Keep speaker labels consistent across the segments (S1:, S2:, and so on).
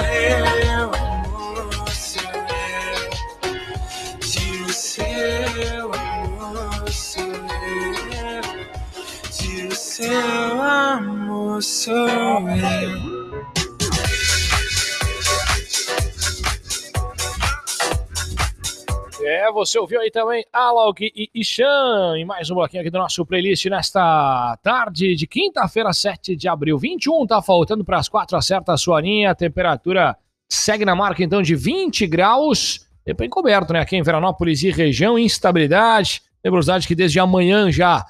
S1: seu amor sou eu. Seu amor sou eu. Seu amor sou eu.
S2: Você ouviu aí também Alok e Ishan em mais um bloquinho aqui do nosso playlist nesta tarde de quinta-feira, 7 de abril. 21, tá faltando para as 4, acerta a sua linha. A temperatura segue na marca então de 20 graus. Tempo encoberto, né? Aqui em Veranópolis e região, instabilidade. Nebulosidade que desde amanhã já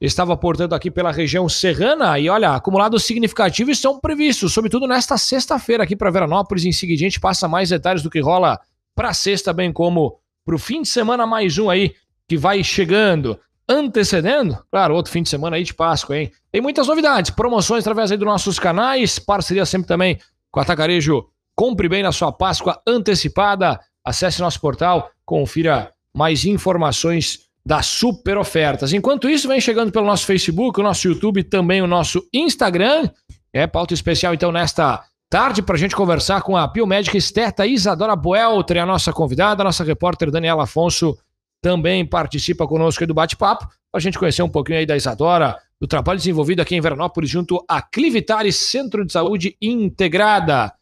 S2: estava, portanto, aqui pela região serrana. E olha, acumulados significativos estão previstos, sobretudo nesta sexta-feira aqui para Veranópolis. Em seguida, a gente passa mais detalhes do que rola para sexta, bem como para o fim de semana mais um aí que vai chegando, antecedendo, claro, outro fim de semana aí de Páscoa, hein? Tem muitas novidades, promoções através aí dos nossos canais, parceria sempre também com a Atacarejo. Compre bem na sua Páscoa antecipada. Acesse nosso portal, confira mais informações das super ofertas. Enquanto isso, vem chegando pelo nosso Facebook, o nosso YouTube, também o nosso Instagram. É pauta especial então nesta tarde para a gente conversar com a biomédica esteta Isadora Boelter, a nossa convidada, a nossa repórter Daniela Afonso também participa conosco do bate-papo, para a gente conhecer um pouquinho aí da Isadora, do trabalho desenvolvido aqui em Veranópolis junto à Clivitare Centro de Saúde Integrada.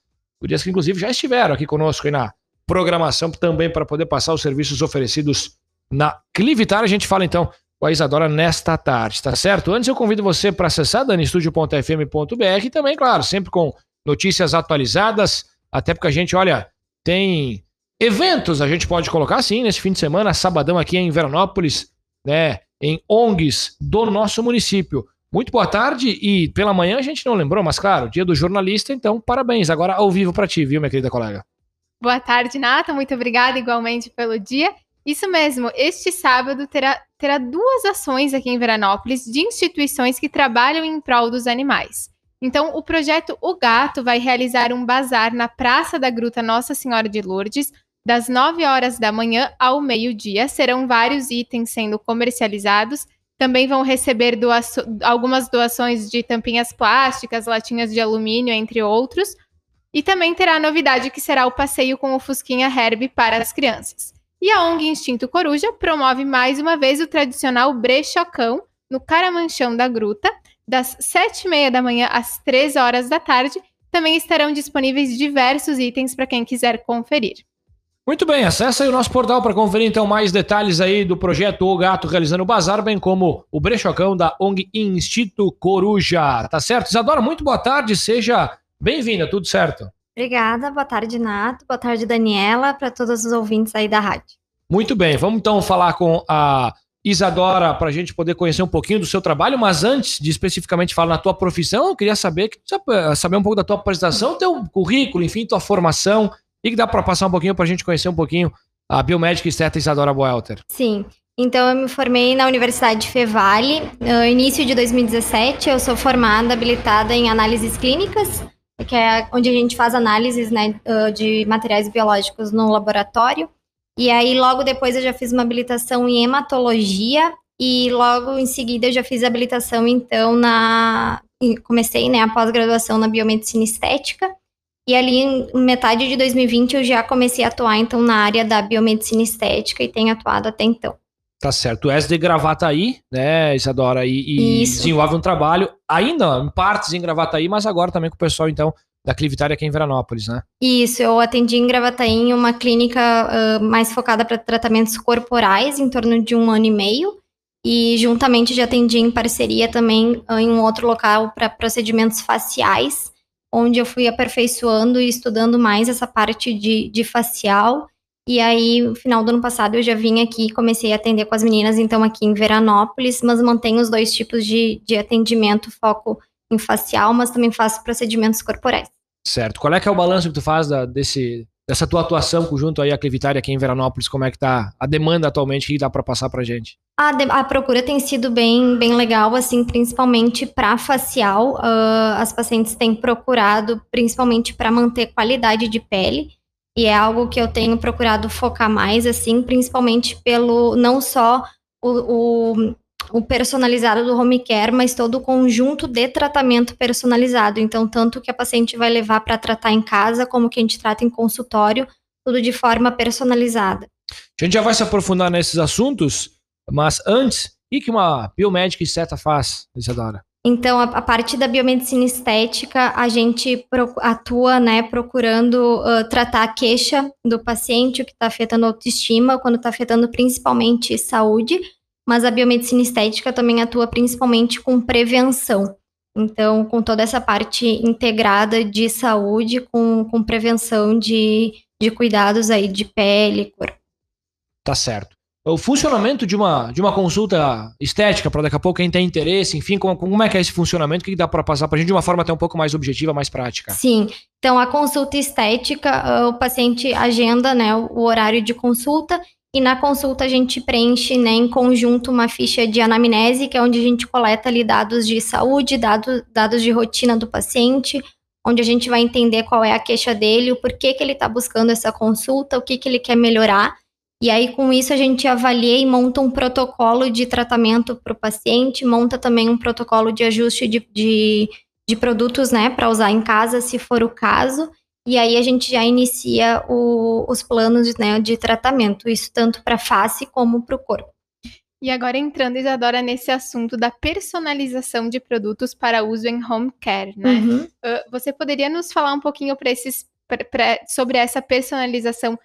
S2: Dias que inclusive já estiveram aqui conosco aí na programação também para poder passar os serviços oferecidos na Clivitare. A gente fala então com a Isadora nesta tarde, tá certo? Antes eu convido você para acessar danistudio.fm.br e também, claro, sempre com notícias atualizadas, até porque a gente, olha, tem eventos, a gente pode colocar assim, nesse fim de semana, sabadão aqui em Veranópolis, né, em ONGs do nosso município. Muito boa tarde e pela manhã a gente não lembrou, mas claro, dia do jornalista, então parabéns. Agora ao vivo para ti, viu, minha querida colega?
S3: Boa tarde, Nata. Muito obrigada igualmente pelo dia. Isso mesmo, este sábado terá, terá duas ações aqui em Veranópolis de instituições que trabalham em prol dos animais. Então, o projeto O Gato vai realizar um bazar na Praça da Gruta Nossa Senhora de Lourdes, das 9 horas da manhã ao meio-dia. Serão vários itens sendo comercializados. Também vão receber algumas doações de tampinhas plásticas, latinhas de alumínio, entre outros. E também terá a novidade que será o passeio com o Fusquinha Herb para as crianças. E a ONG Instinto Coruja promove mais uma vez o tradicional brechocão no Caramanchão da Gruta, das 7h30 da manhã às 13 horas da tarde. Também estarão disponíveis diversos itens para quem quiser conferir.
S2: Muito bem, acesse aí o nosso portal para conferir então mais detalhes aí do projeto O Gato realizando o bazar, bem como o brechocão da ONG Instituto Coruja. Tá certo? Isadora, muito boa tarde, seja bem-vinda, tudo certo?
S4: Obrigada, boa tarde, Nato, boa tarde, Daniela, para todos os ouvintes aí da rádio.
S2: Muito bem, vamos então falar com a Isadora, para a gente poder conhecer um pouquinho do seu trabalho, mas antes de especificamente falar na tua profissão, eu queria saber, saber um pouco da tua apresentação, teu currículo, enfim, tua formação, e que dá para passar um pouquinho para a gente conhecer um pouquinho a biomédica esteta Isadora Boelter.
S4: Sim, então eu me formei na Universidade de Fevale, no início de 2017, eu sou formada, habilitada em análises clínicas, que é onde a gente faz análises né, de materiais biológicos no laboratório, e aí, logo depois, eu já fiz uma habilitação em hematologia e logo em seguida eu já fiz habilitação, então, na. Comecei né, a pós-graduação na biomedicina estética. E ali, em metade de 2020, eu já comecei a atuar, então, na área da biomedicina estética e tenho atuado até então.
S2: Tá certo. Tu és de Gravataí, né, Isadora? E, e desenvolve um trabalho, ainda em partes em Gravataí, mas agora também com o pessoal, então, da Clivitária aqui em Veranópolis, né?
S4: Isso, eu atendi em Gravataí uma clínica uh, mais focada para tratamentos corporais, em torno de um ano e meio, e juntamente já atendi em parceria também uh, em um outro local para procedimentos faciais, onde eu fui aperfeiçoando e estudando mais essa parte de, de facial, e aí, no final do ano passado, eu já vim aqui e comecei a atender com as meninas, então, aqui em Veranópolis, mas mantenho os dois tipos de, de atendimento, foco facial, mas também faço procedimentos corporais.
S2: Certo. Qual é que é o balanço que tu faz da, desse, dessa tua atuação junto aí à Clivitária aqui em Veranópolis? Como é que tá a demanda atualmente que dá para passar pra gente?
S4: A, de, a, procura tem sido bem, bem legal, assim, principalmente para facial. Uh, as pacientes têm procurado, principalmente para manter qualidade de pele. E é algo que eu tenho procurado focar mais, assim, principalmente pelo não só o, o o personalizado do home care, mas todo o conjunto de tratamento personalizado. Então, tanto que a paciente vai levar para tratar em casa, como que a gente trata em consultório, tudo de forma personalizada.
S2: A gente já vai se aprofundar nesses assuntos, mas antes, o que uma biomédica esteta faz, Isadora?
S4: Então, a, a, parte da biomedicina estética, a gente pro, atua, né, procurando uh, tratar a queixa do paciente, o que está afetando a autoestima, quando está afetando principalmente saúde, mas a biomedicina estética também atua principalmente com prevenção. Então, com toda essa parte integrada de saúde, com, com prevenção de, de cuidados aí de pele, corpo.
S2: Tá certo o funcionamento de uma, de uma consulta estética, para daqui a pouco quem tem interesse, enfim, como, como é que é esse funcionamento? O que dá para passar para a gente de uma forma até um pouco mais objetiva, mais prática?
S4: Sim, então a consulta estética, ah, o paciente agenda né, o horário de consulta e na consulta a gente preenche né, em conjunto uma ficha de anamnese, que é onde a gente coleta ali dados de saúde, dados, dados de rotina do paciente, onde a gente vai entender qual é a queixa dele, o porquê que ele está buscando essa consulta, o que, que ele quer melhorar e aí, com isso, a gente avalia e monta um protocolo de tratamento para o paciente, monta também um protocolo de ajuste de, de, de produtos, né, para usar em casa, se for o caso. E aí a gente já inicia o, os planos né, de tratamento, isso tanto para face como para o corpo.
S3: E agora entrando, Isadora, nesse assunto da personalização de produtos para uso em home care, né? Uhum. Uh, você poderia nos falar um pouquinho pra esses, pra, pra, sobre essa personalização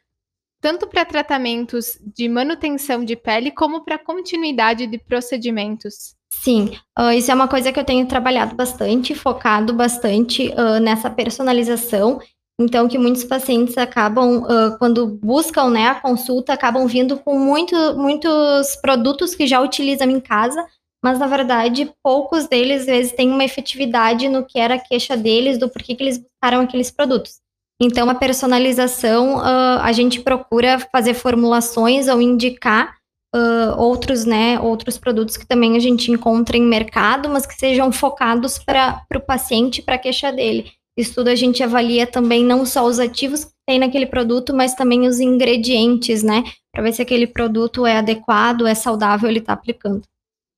S3: tanto para tratamentos de manutenção de pele como para continuidade de procedimentos.
S4: Sim, uh, isso é uma coisa que eu tenho trabalhado bastante, focado bastante uh, nessa personalização. Então, que muitos pacientes acabam, uh, quando buscam né, a consulta, acabam vindo com muito, muitos produtos que já utilizam em casa, mas na verdade, poucos deles, às vezes, têm uma efetividade no que era a queixa deles, do porquê que eles buscaram aqueles produtos. Então, a personalização, uh, a gente procura fazer formulações ou indicar uh, outros, né, outros produtos que também a gente encontra em mercado, mas que sejam focados para o paciente, para a queixa dele. Isso tudo a gente avalia também não só os ativos que tem naquele produto, mas também os ingredientes, né, para ver se aquele produto é adequado, é saudável, ele está aplicando.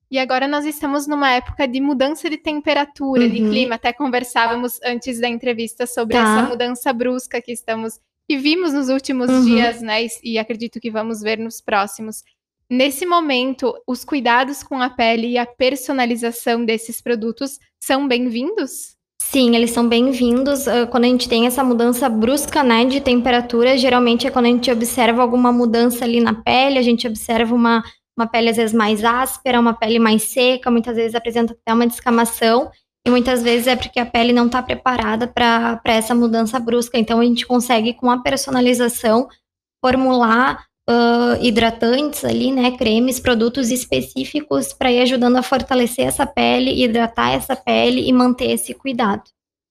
S3: E agora nós estamos numa época de mudança de temperatura, uhum. de clima. Até conversávamos antes da entrevista sobre tá. essa mudança brusca que estamos que vimos nos últimos uhum. dias, né? E, e acredito que vamos ver nos próximos. Nesse momento, os cuidados com a pele e a personalização desses produtos são bem-vindos?
S4: Sim, eles são bem-vindos. Uh, quando a gente tem essa mudança brusca, né, de temperatura, geralmente é quando a gente observa alguma mudança ali na pele, a gente observa uma uma pele às vezes mais áspera, uma pele mais seca, muitas vezes apresenta até uma descamação, e muitas vezes é porque a pele não está preparada para essa mudança brusca. Então a gente consegue, com a personalização, formular uh, hidratantes ali, né, cremes, produtos específicos para ir ajudando a fortalecer essa pele, hidratar essa pele e manter esse cuidado.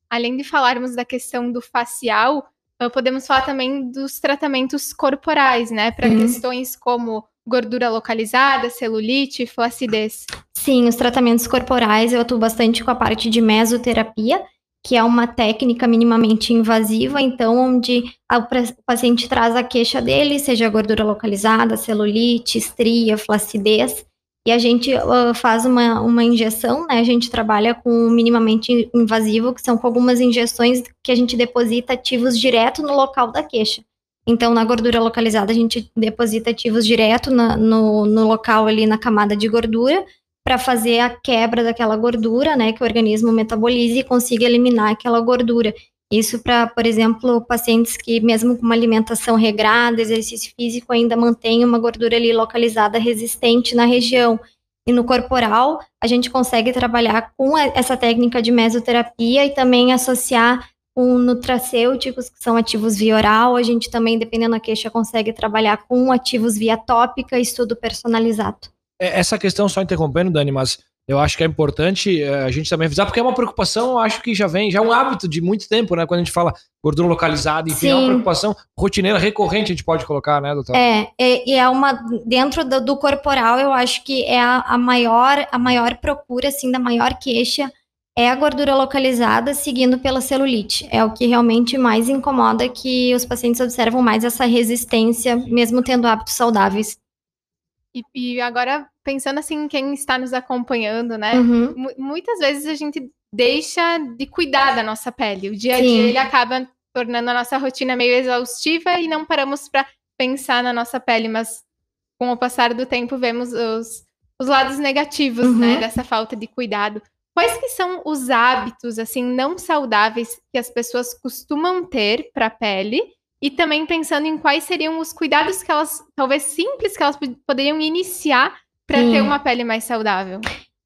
S3: Além de falarmos da questão do facial, podemos falar também dos tratamentos corporais, né, para uhum. questões como gordura localizada, celulite, flacidez?
S4: Sim, os tratamentos corporais eu atuo bastante com a parte de mesoterapia, que é uma técnica minimamente invasiva, então onde o paciente traz a queixa dele, seja gordura localizada, celulite, estria, flacidez, e a gente uh, faz uma, uma injeção, né? A gente trabalha com minimamente invasivo, que são com algumas injeções que a gente deposita ativos direto no local da queixa. Então, na gordura localizada, a gente deposita ativos direto na, no, no local ali na camada de gordura para fazer a quebra daquela gordura, né, que o organismo metabolize e consiga eliminar aquela gordura. Isso para, por exemplo, pacientes que, mesmo com uma alimentação regrada, exercício físico, ainda mantém uma gordura ali localizada resistente na região. E no corporal, a gente consegue trabalhar com essa técnica de mesoterapia e também associar com nutracêuticos, que são ativos via oral. A gente também, dependendo da queixa, consegue trabalhar com ativos via tópica, estudo personalizado.
S2: É, essa questão, só interrompendo, Dani, mas eu acho que é importante é, a gente também avisar, porque é uma preocupação, eu acho que já vem, já é um hábito de muito tempo, né? Quando a gente fala gordura localizada, enfim, Sim. é uma preocupação rotineira, recorrente, a gente pode colocar, né, doutor?
S4: É, e é, é, uma, dentro do, do, corporal, eu acho que é a, a, maior, a maior procura, assim, da maior queixa é a gordura localizada seguindo pela celulite. É o que realmente mais incomoda que os pacientes observam mais essa resistência, mesmo tendo hábitos saudáveis.
S3: E, e agora, pensando assim, em quem está nos acompanhando, né?
S4: Uhum.
S3: Mu- Muitas vezes a gente deixa de cuidar da nossa pele. O dia a
S4: Sim.
S3: dia ele acaba tornando a nossa rotina meio exaustiva e não paramos para pensar na nossa pele, mas com o passar do tempo vemos os, os lados negativos,
S4: Uhum.
S3: né, dessa falta de cuidado. Quais que são os hábitos assim não saudáveis que as pessoas costumam ter para a pele? E também pensando em quais seriam os cuidados que elas, talvez simples, que elas pod- poderiam iniciar para ter uma pele mais saudável.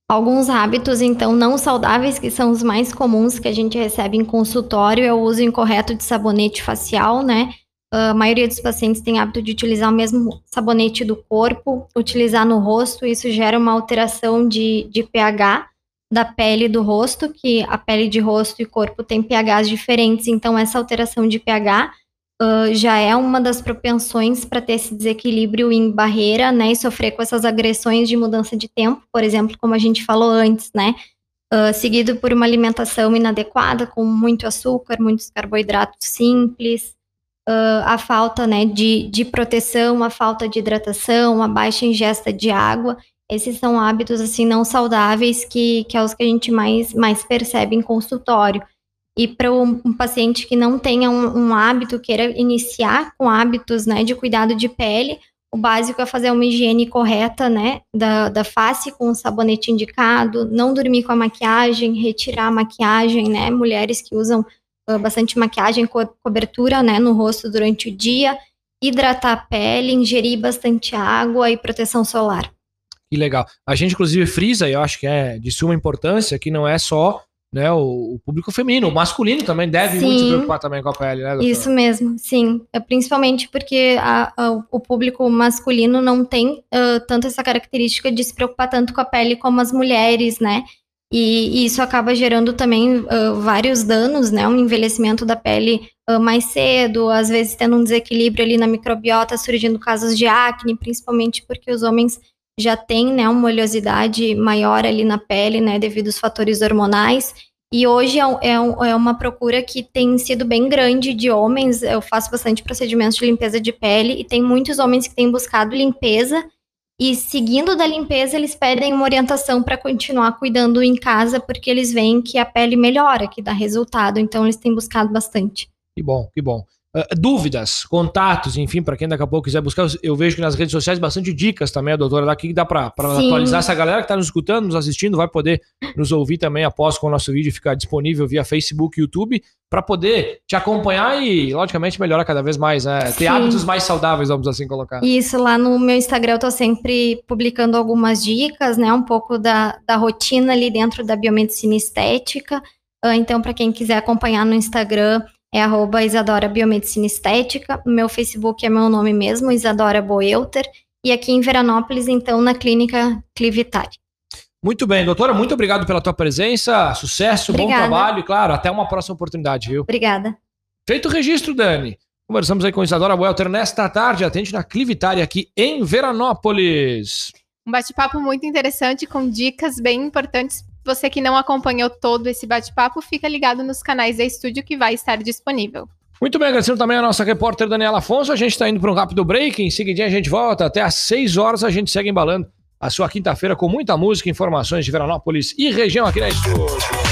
S4: Alguns hábitos, então, não saudáveis, que são os mais comuns que a gente recebe em consultório, é o uso incorreto de sabonete facial, né? A maioria dos pacientes tem hábito de utilizar o mesmo sabonete do corpo, utilizar no rosto, isso gera uma alteração de, de pH da pele do rosto, que a pele de rosto e corpo tem pHs diferentes, então essa alteração de pH ah, já é uma das propensões para ter esse desequilíbrio em barreira, né, e sofrer com essas agressões de mudança de tempo, por exemplo, como a gente falou antes, né, Ah, seguido por uma alimentação inadequada, com muito açúcar, muitos carboidratos simples, ah, a falta, né, de, de proteção, a falta de hidratação, a baixa ingesta de água, esses são hábitos, assim, não saudáveis que, que é os que a gente mais, mais percebe em consultório. E para um, paciente que não tenha um, um hábito, queira iniciar com hábitos né, de cuidado de pele, o básico é fazer uma higiene correta né, da, da face com o sabonete indicado, não dormir com a maquiagem, retirar a maquiagem, né? Mulheres que usam ah, bastante maquiagem, co cobertura né, no rosto durante o dia, hidratar a pele, ingerir bastante água e proteção solar.
S2: Que legal. A gente, inclusive, frisa, e eu acho que é de suma importância, que não é só né, o, o público feminino, o masculino também deve muito se
S4: Sim.
S2: preocupar também com a pele, né, doutora?
S4: Isso mesmo, sim. É Principalmente porque a- a- o público masculino não tem ah, tanto essa característica de se preocupar tanto com a pele como as mulheres, né? E, e isso acaba gerando também ah, vários danos, né? Um envelhecimento da pele ah, mais cedo, às vezes tendo um desequilíbrio ali na microbiota, surgindo casos de acne, principalmente porque os homens já têm, né, uma oleosidade maior ali na pele, né, devido aos fatores hormonais. E hoje é, é é uma procura que tem sido bem grande de homens. Eu faço bastante procedimentos de limpeza de pele e tem muitos homens que têm buscado limpeza. E seguindo da limpeza, eles pedem uma orientação para continuar cuidando em casa, porque eles veem que a pele melhora, que dá resultado. Então, eles têm buscado bastante.
S2: Que bom, que bom. Ah, dúvidas, contatos, enfim, para quem daqui a pouco quiser buscar, eu- vejo que nas redes sociais bastante dicas também, a doutora daqui que dá para atualizar. Essa galera que está nos escutando, nos assistindo, vai poder nos ouvir também após com o nosso vídeo ficar disponível via Facebook e YouTube, para poder te acompanhar e, logicamente, melhorar cada vez mais, né? Ter
S4: Sim.
S2: hábitos mais saudáveis, vamos assim colocar.
S4: Isso lá no meu Instagram, eu tô sempre publicando algumas dicas, né? Um pouco da, da rotina ali dentro da biomedicina estética. Ah, Então, para quem quiser acompanhar no Instagram, é arroba Isadora Biomedicina Estética. O meu Facebook é meu nome mesmo, Isadora Boelter. E aqui em Veranópolis, então, na clínica Clivitari.
S2: Muito bem, doutora, muito obrigado pela tua presença, sucesso, bom
S4: Obrigada.
S2: trabalho e, claro, até uma próxima oportunidade, viu?
S4: Obrigada.
S2: Feito o registro, Dani. Conversamos aí com Isadora Welter nesta tarde, atende na Clivitari aqui em Veranópolis.
S3: Um bate-papo muito interessante com dicas bem importantes. Você que não acompanhou todo esse bate-papo, fica ligado nos canais da estúdio que vai estar disponível.
S2: Muito bem, agradecendo também a nossa repórter Daniela Afonso. A gente está indo para um rápido break. Em seguida a gente volta. Até às 6 horas a gente segue embalando a sua quinta-feira com muita música, informações de Veranópolis e região aqui na estúdio.